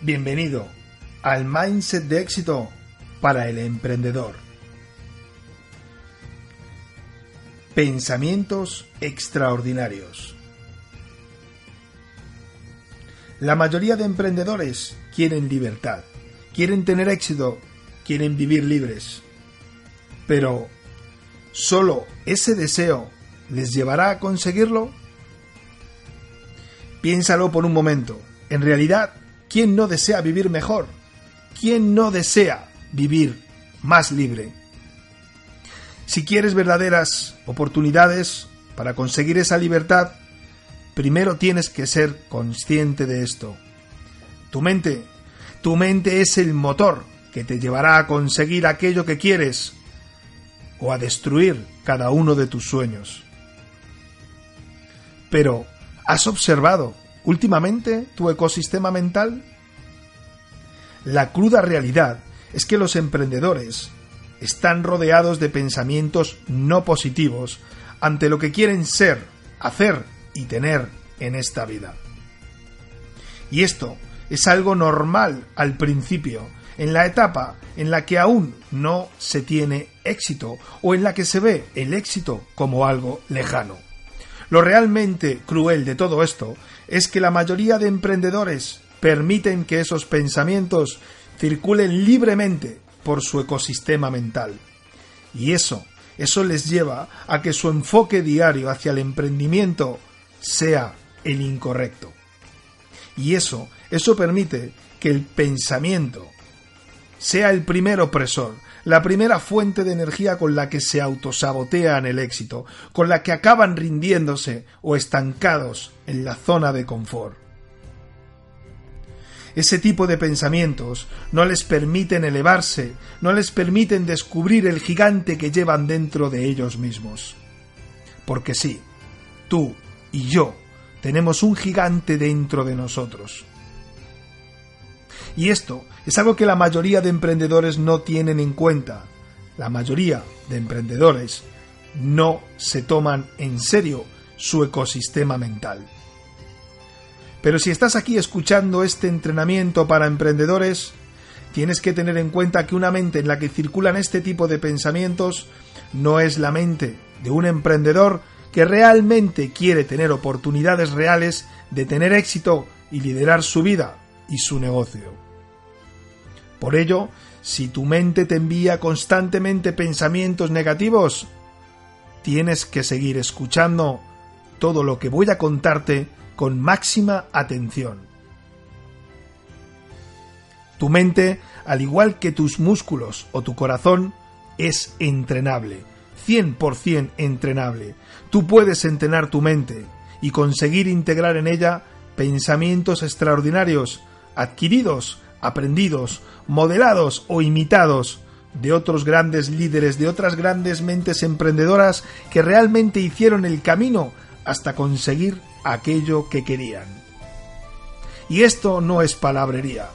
Bienvenido al Mindset de éxito para el emprendedor. Pensamientos extraordinarios. La mayoría de emprendedores quieren libertad, quieren tener éxito, quieren vivir libres. Pero, ¿solo ese deseo les llevará a conseguirlo? Piénsalo por un momento. En realidad, ¿quién no desea vivir mejor? ¿Quién no desea vivir más libre? Si quieres verdaderas oportunidades para conseguir esa libertad, primero tienes que ser consciente de esto. Tu mente, tu mente es el motor que te llevará a conseguir aquello que quieres o a destruir cada uno de tus sueños. Pero, ¿has observado últimamente tu ecosistema mental? La cruda realidad es que los emprendedores están rodeados de pensamientos no positivos ante lo que quieren ser, hacer y tener en esta vida. Y esto es algo normal al principio, en la etapa en la que aún no se tiene éxito o en la que se ve el éxito como algo lejano. Lo realmente cruel de todo esto es que la mayoría de emprendedores permiten que esos pensamientos circulen libremente por su ecosistema mental. Y eso, eso les lleva a que su enfoque diario hacia el emprendimiento sea el incorrecto. Y eso, eso permite que el pensamiento sea el primer opresor, la primera fuente de energía con la que se autosabotean el éxito, con la que acaban rindiéndose o estancados en la zona de confort. Ese tipo de pensamientos no les permiten elevarse, no les permiten descubrir el gigante que llevan dentro de ellos mismos. Porque sí, tú y yo tenemos un gigante dentro de nosotros. Y esto es algo que la mayoría de emprendedores no tienen en cuenta. La mayoría de emprendedores no se toman en serio su ecosistema mental. Pero si estás aquí escuchando este entrenamiento para emprendedores, tienes que tener en cuenta que una mente en la que circulan este tipo de pensamientos no es la mente de un emprendedor que realmente quiere tener oportunidades reales de tener éxito y liderar su vida y su negocio. Por ello, si tu mente te envía constantemente pensamientos negativos, tienes que seguir escuchando todo lo que voy a contarte con máxima atención. Tu mente, al igual que tus músculos o tu corazón, es entrenable, 100% entrenable. Tú puedes entrenar tu mente y conseguir integrar en ella pensamientos extraordinarios, adquiridos, aprendidos, modelados o imitados de otros grandes líderes, de otras grandes mentes emprendedoras que realmente hicieron el camino hasta conseguir aquello que querían. Y esto no es palabrería,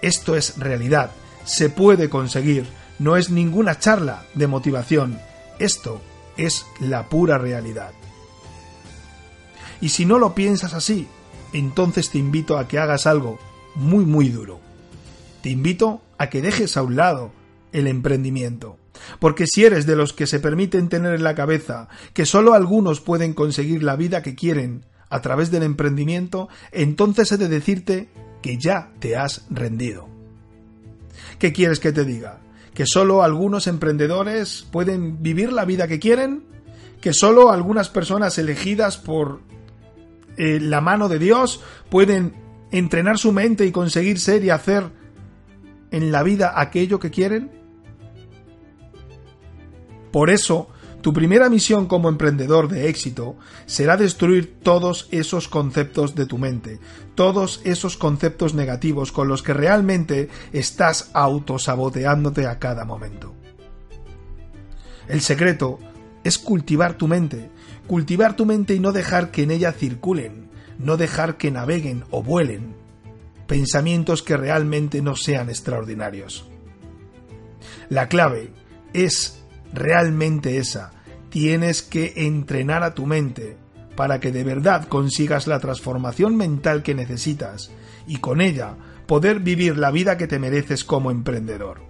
esto es realidad, se puede conseguir, no es ninguna charla de motivación, esto es la pura realidad. Y si no lo piensas así, entonces te invito a que hagas algo muy muy duro. Te invito a que dejes a un lado el emprendimiento. Porque si eres de los que se permiten tener en la cabeza que solo algunos pueden conseguir la vida que quieren a través del emprendimiento, entonces he de decirte que ya te has rendido. ¿Qué quieres que te diga? ¿Que solo algunos emprendedores pueden vivir la vida que quieren? ¿Que solo algunas personas elegidas por eh, la mano de Dios pueden entrenar su mente y conseguir ser y hacer en la vida aquello que quieren? Por eso, tu primera misión como emprendedor de éxito será destruir todos esos conceptos de tu mente, todos esos conceptos negativos con los que realmente estás autosaboteándote a cada momento. El secreto es cultivar tu mente, cultivar tu mente y no dejar que en ella circulen, no dejar que naveguen o vuelen pensamientos que realmente no sean extraordinarios. La clave es realmente esa. Tienes que entrenar a tu mente para que de verdad consigas la transformación mental que necesitas y con ella poder vivir la vida que te mereces como emprendedor.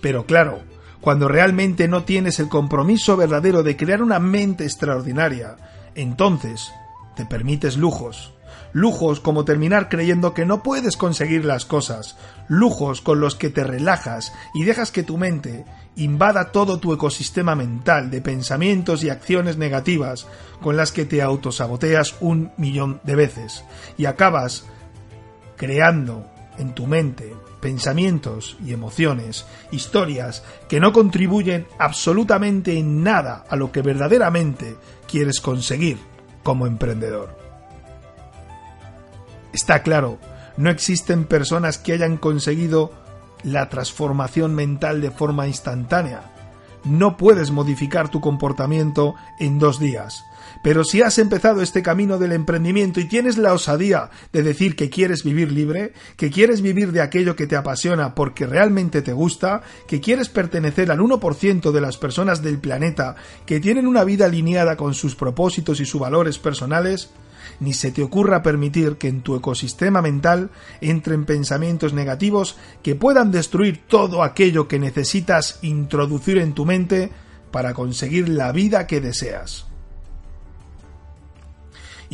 Pero claro, cuando realmente no tienes el compromiso verdadero de crear una mente extraordinaria, entonces te permites lujos. Lujos como terminar creyendo que no puedes conseguir las cosas. Lujos con los que te relajas y dejas que tu mente invada todo tu ecosistema mental de pensamientos y acciones negativas con las que te autosaboteas un millón de veces. Y acabas creando en tu mente pensamientos y emociones, historias que no contribuyen absolutamente en nada a lo que verdaderamente quieres conseguir como emprendedor. Está claro, no existen personas que hayan conseguido la transformación mental de forma instantánea. No puedes modificar tu comportamiento en dos días. Pero si has empezado este camino del emprendimiento y tienes la osadía de decir que quieres vivir libre, que quieres vivir de aquello que te apasiona porque realmente te gusta, que quieres pertenecer al 1% de las personas del planeta que tienen una vida alineada con sus propósitos y sus valores personales, ni se te ocurra permitir que en tu ecosistema mental entren pensamientos negativos que puedan destruir todo aquello que necesitas introducir en tu mente para conseguir la vida que deseas.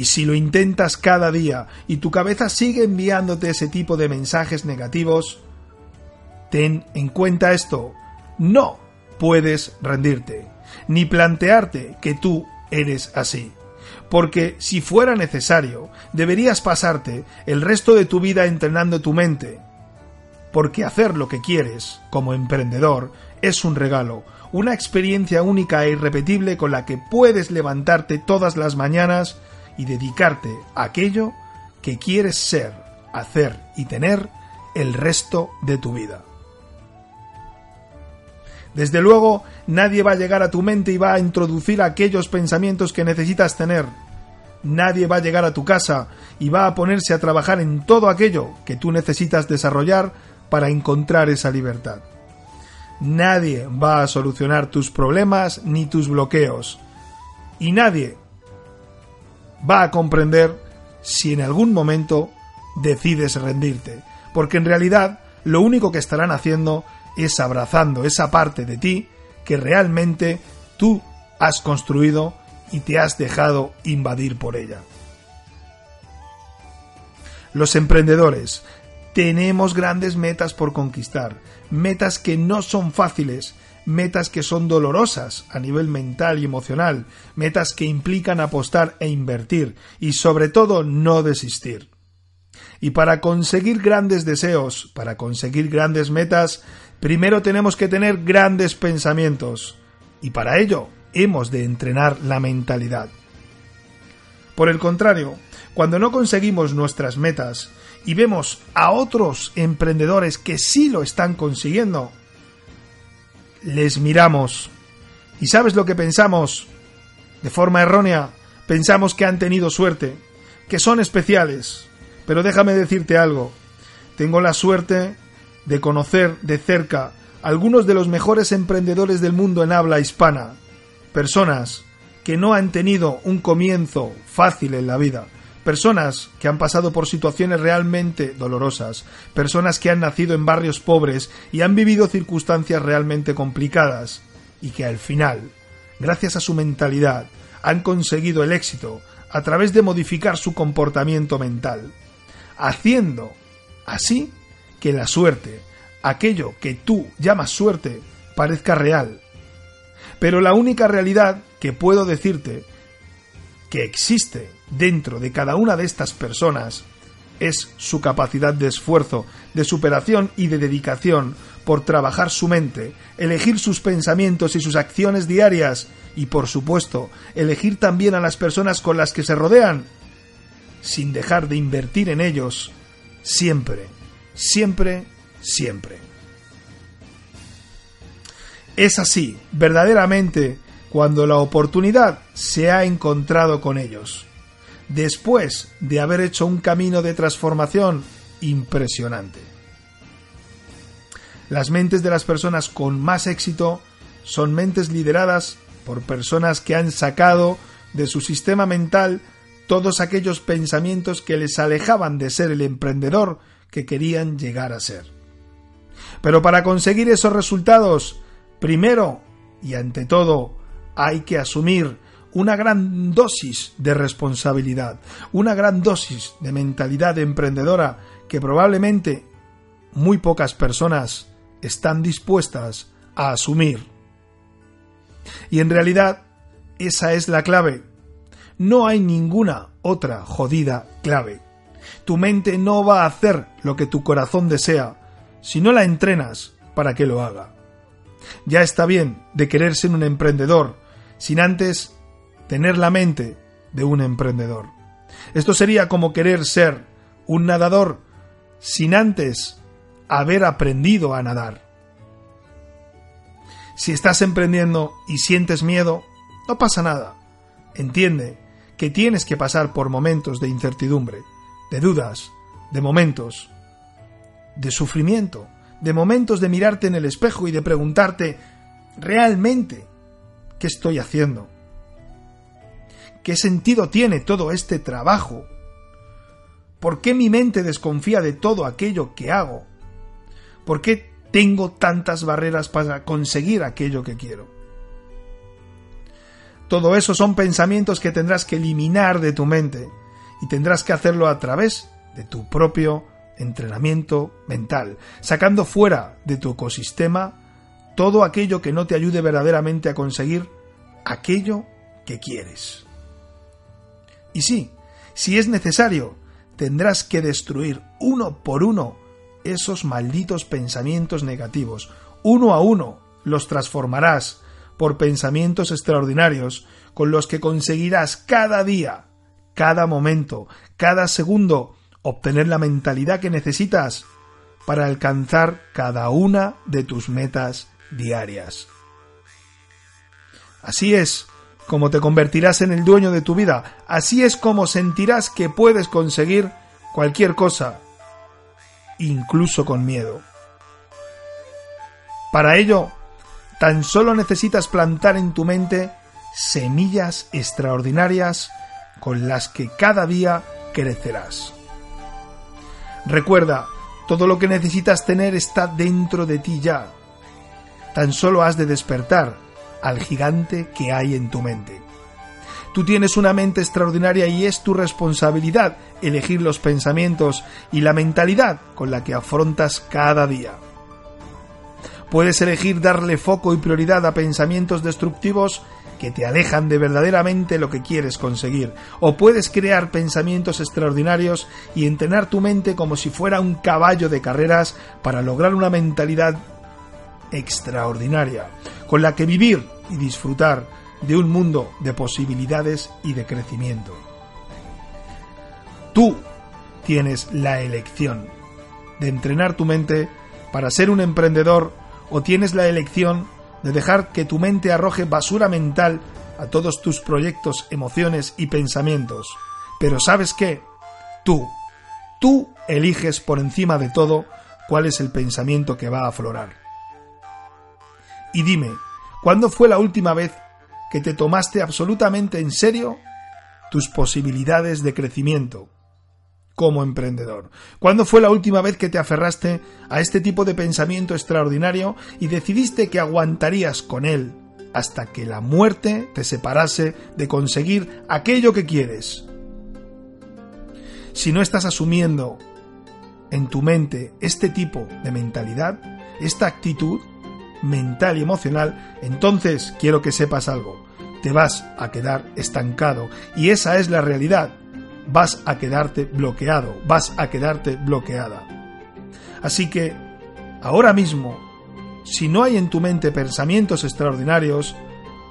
Y si lo intentas cada día y tu cabeza sigue enviándote ese tipo de mensajes negativos, ten en cuenta esto. No puedes rendirte, ni plantearte que tú eres así. Porque si fuera necesario, deberías pasarte el resto de tu vida entrenando tu mente. Porque hacer lo que quieres, como emprendedor, es un regalo, una experiencia única e irrepetible con la que puedes levantarte todas las mañanas y dedicarte a aquello que quieres ser, hacer y tener el resto de tu vida. Desde luego, nadie va a llegar a tu mente y va a introducir aquellos pensamientos que necesitas tener. Nadie va a llegar a tu casa y va a ponerse a trabajar en todo aquello que tú necesitas desarrollar para encontrar esa libertad. Nadie va a solucionar tus problemas ni tus bloqueos. Y nadie va a comprender si en algún momento decides rendirte, porque en realidad lo único que estarán haciendo es abrazando esa parte de ti que realmente tú has construido y te has dejado invadir por ella. Los emprendedores tenemos grandes metas por conquistar, metas que no son fáciles, metas que son dolorosas a nivel mental y emocional, metas que implican apostar e invertir y sobre todo no desistir. Y para conseguir grandes deseos, para conseguir grandes metas, primero tenemos que tener grandes pensamientos y para ello hemos de entrenar la mentalidad. Por el contrario, cuando no conseguimos nuestras metas y vemos a otros emprendedores que sí lo están consiguiendo, les miramos. ¿Y sabes lo que pensamos? De forma errónea, pensamos que han tenido suerte, que son especiales. Pero déjame decirte algo. Tengo la suerte de conocer de cerca algunos de los mejores emprendedores del mundo en habla hispana. Personas que no han tenido un comienzo fácil en la vida, Personas que han pasado por situaciones realmente dolorosas, personas que han nacido en barrios pobres y han vivido circunstancias realmente complicadas y que al final, gracias a su mentalidad, han conseguido el éxito a través de modificar su comportamiento mental, haciendo así que la suerte, aquello que tú llamas suerte, parezca real. Pero la única realidad que puedo decirte que existe dentro de cada una de estas personas es su capacidad de esfuerzo, de superación y de dedicación por trabajar su mente, elegir sus pensamientos y sus acciones diarias y, por supuesto, elegir también a las personas con las que se rodean, sin dejar de invertir en ellos, siempre, siempre, siempre. Es así, verdaderamente, cuando la oportunidad se ha encontrado con ellos, después de haber hecho un camino de transformación impresionante. Las mentes de las personas con más éxito son mentes lideradas por personas que han sacado de su sistema mental todos aquellos pensamientos que les alejaban de ser el emprendedor que querían llegar a ser. Pero para conseguir esos resultados, primero y ante todo, hay que asumir una gran dosis de responsabilidad, una gran dosis de mentalidad emprendedora que probablemente muy pocas personas están dispuestas a asumir. Y en realidad, esa es la clave. No hay ninguna otra jodida clave. Tu mente no va a hacer lo que tu corazón desea si no la entrenas para que lo haga. Ya está bien de querer ser un emprendedor sin antes tener la mente de un emprendedor. Esto sería como querer ser un nadador sin antes haber aprendido a nadar. Si estás emprendiendo y sientes miedo, no pasa nada. Entiende que tienes que pasar por momentos de incertidumbre, de dudas, de momentos de sufrimiento, de momentos de mirarte en el espejo y de preguntarte realmente qué estoy haciendo. ¿Qué sentido tiene todo este trabajo? ¿Por qué mi mente desconfía de todo aquello que hago? ¿Por qué tengo tantas barreras para conseguir aquello que quiero? Todo eso son pensamientos que tendrás que eliminar de tu mente y tendrás que hacerlo a través de tu propio entrenamiento mental, sacando fuera de tu ecosistema todo aquello que no te ayude verdaderamente a conseguir aquello que quieres. Y sí, si es necesario, tendrás que destruir uno por uno esos malditos pensamientos negativos. Uno a uno los transformarás por pensamientos extraordinarios con los que conseguirás cada día, cada momento, cada segundo obtener la mentalidad que necesitas para alcanzar cada una de tus metas diarias. Así es como te convertirás en el dueño de tu vida, así es como sentirás que puedes conseguir cualquier cosa, incluso con miedo. Para ello, tan solo necesitas plantar en tu mente semillas extraordinarias con las que cada día crecerás. Recuerda, todo lo que necesitas tener está dentro de ti ya. Tan solo has de despertar al gigante que hay en tu mente. Tú tienes una mente extraordinaria y es tu responsabilidad elegir los pensamientos y la mentalidad con la que afrontas cada día. Puedes elegir darle foco y prioridad a pensamientos destructivos que te alejan de verdaderamente lo que quieres conseguir. O puedes crear pensamientos extraordinarios y entrenar tu mente como si fuera un caballo de carreras para lograr una mentalidad extraordinaria, con la que vivir y disfrutar de un mundo de posibilidades y de crecimiento. Tú tienes la elección de entrenar tu mente para ser un emprendedor o tienes la elección de dejar que tu mente arroje basura mental a todos tus proyectos, emociones y pensamientos. Pero sabes qué? Tú, tú eliges por encima de todo cuál es el pensamiento que va a aflorar. Y dime, ¿cuándo fue la última vez que te tomaste absolutamente en serio tus posibilidades de crecimiento? como emprendedor? ¿Cuándo fue la última vez que te aferraste a este tipo de pensamiento extraordinario y decidiste que aguantarías con él hasta que la muerte te separase de conseguir aquello que quieres? Si no estás asumiendo en tu mente este tipo de mentalidad, esta actitud mental y emocional, entonces quiero que sepas algo. Te vas a quedar estancado y esa es la realidad vas a quedarte bloqueado, vas a quedarte bloqueada. Así que, ahora mismo, si no hay en tu mente pensamientos extraordinarios,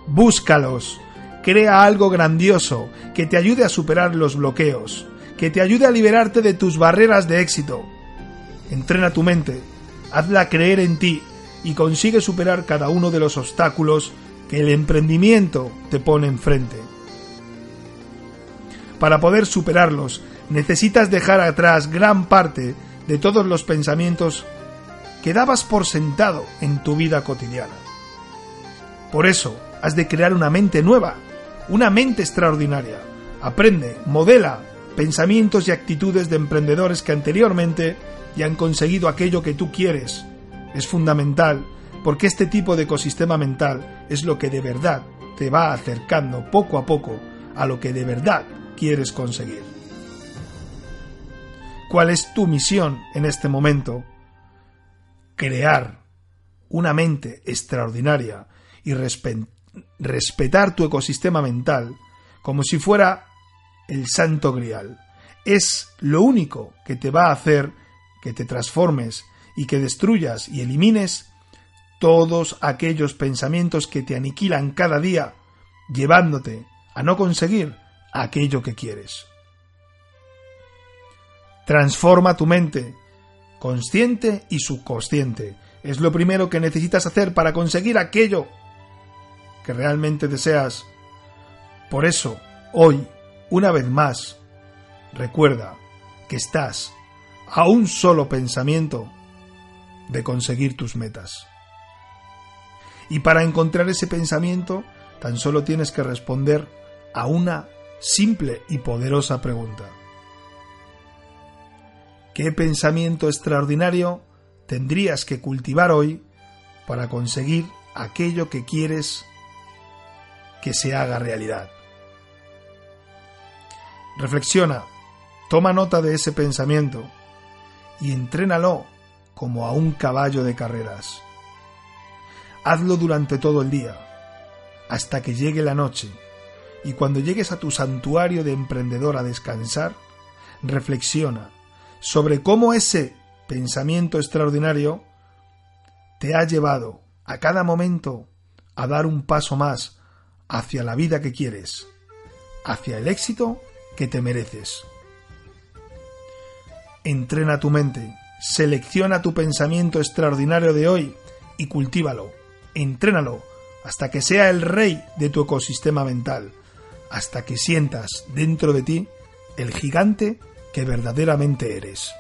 búscalos, crea algo grandioso que te ayude a superar los bloqueos, que te ayude a liberarte de tus barreras de éxito. Entrena tu mente, hazla creer en ti y consigue superar cada uno de los obstáculos que el emprendimiento te pone enfrente. Para poder superarlos, necesitas dejar atrás gran parte de todos los pensamientos que dabas por sentado en tu vida cotidiana. Por eso, has de crear una mente nueva, una mente extraordinaria, Aprende, modela pensamientos y actitudes de emprendedores que anteriormente ya han conseguido aquello que tú quieres. Es fundamental porque este tipo de ecosistema mental es lo que de verdad te va acercando poco a poco a lo que de verdad quieres conseguir. ¿Cuál es tu misión en este momento? Crear una mente extraordinaria y respetar tu ecosistema mental como si fuera el santo grial. Es lo único que te va a hacer que te transformes y que destruyas y elimines todos aquellos pensamientos que te aniquilan cada día, llevándote a no conseguir aquello que quieres. Transforma tu mente, consciente y subconsciente. Es lo primero que necesitas hacer para conseguir aquello que realmente deseas. Por eso, hoy, una vez más, recuerda que estás a un solo pensamiento de conseguir tus metas. Y para encontrar ese pensamiento, tan solo tienes que responder a una simple y poderosa pregunta. ¿Qué pensamiento extraordinario tendrías que cultivar hoy para conseguir aquello que quieres que se haga realidad? Reflexiona, toma nota de ese pensamiento y entrénalo como a un caballo de carreras. Hazlo durante todo el día, hasta que llegue la noche, y cuando llegues a tu santuario de emprendedor a descansar, reflexiona sobre cómo ese pensamiento extraordinario te ha llevado a cada momento a dar un paso más hacia la vida que quieres, hacia el éxito que te mereces. Entrena tu mente, selecciona tu pensamiento extraordinario de hoy y cultívalo, entrénalo hasta que sea el rey de tu ecosistema mental, hasta que sientas dentro de ti el gigante que verdaderamente eres.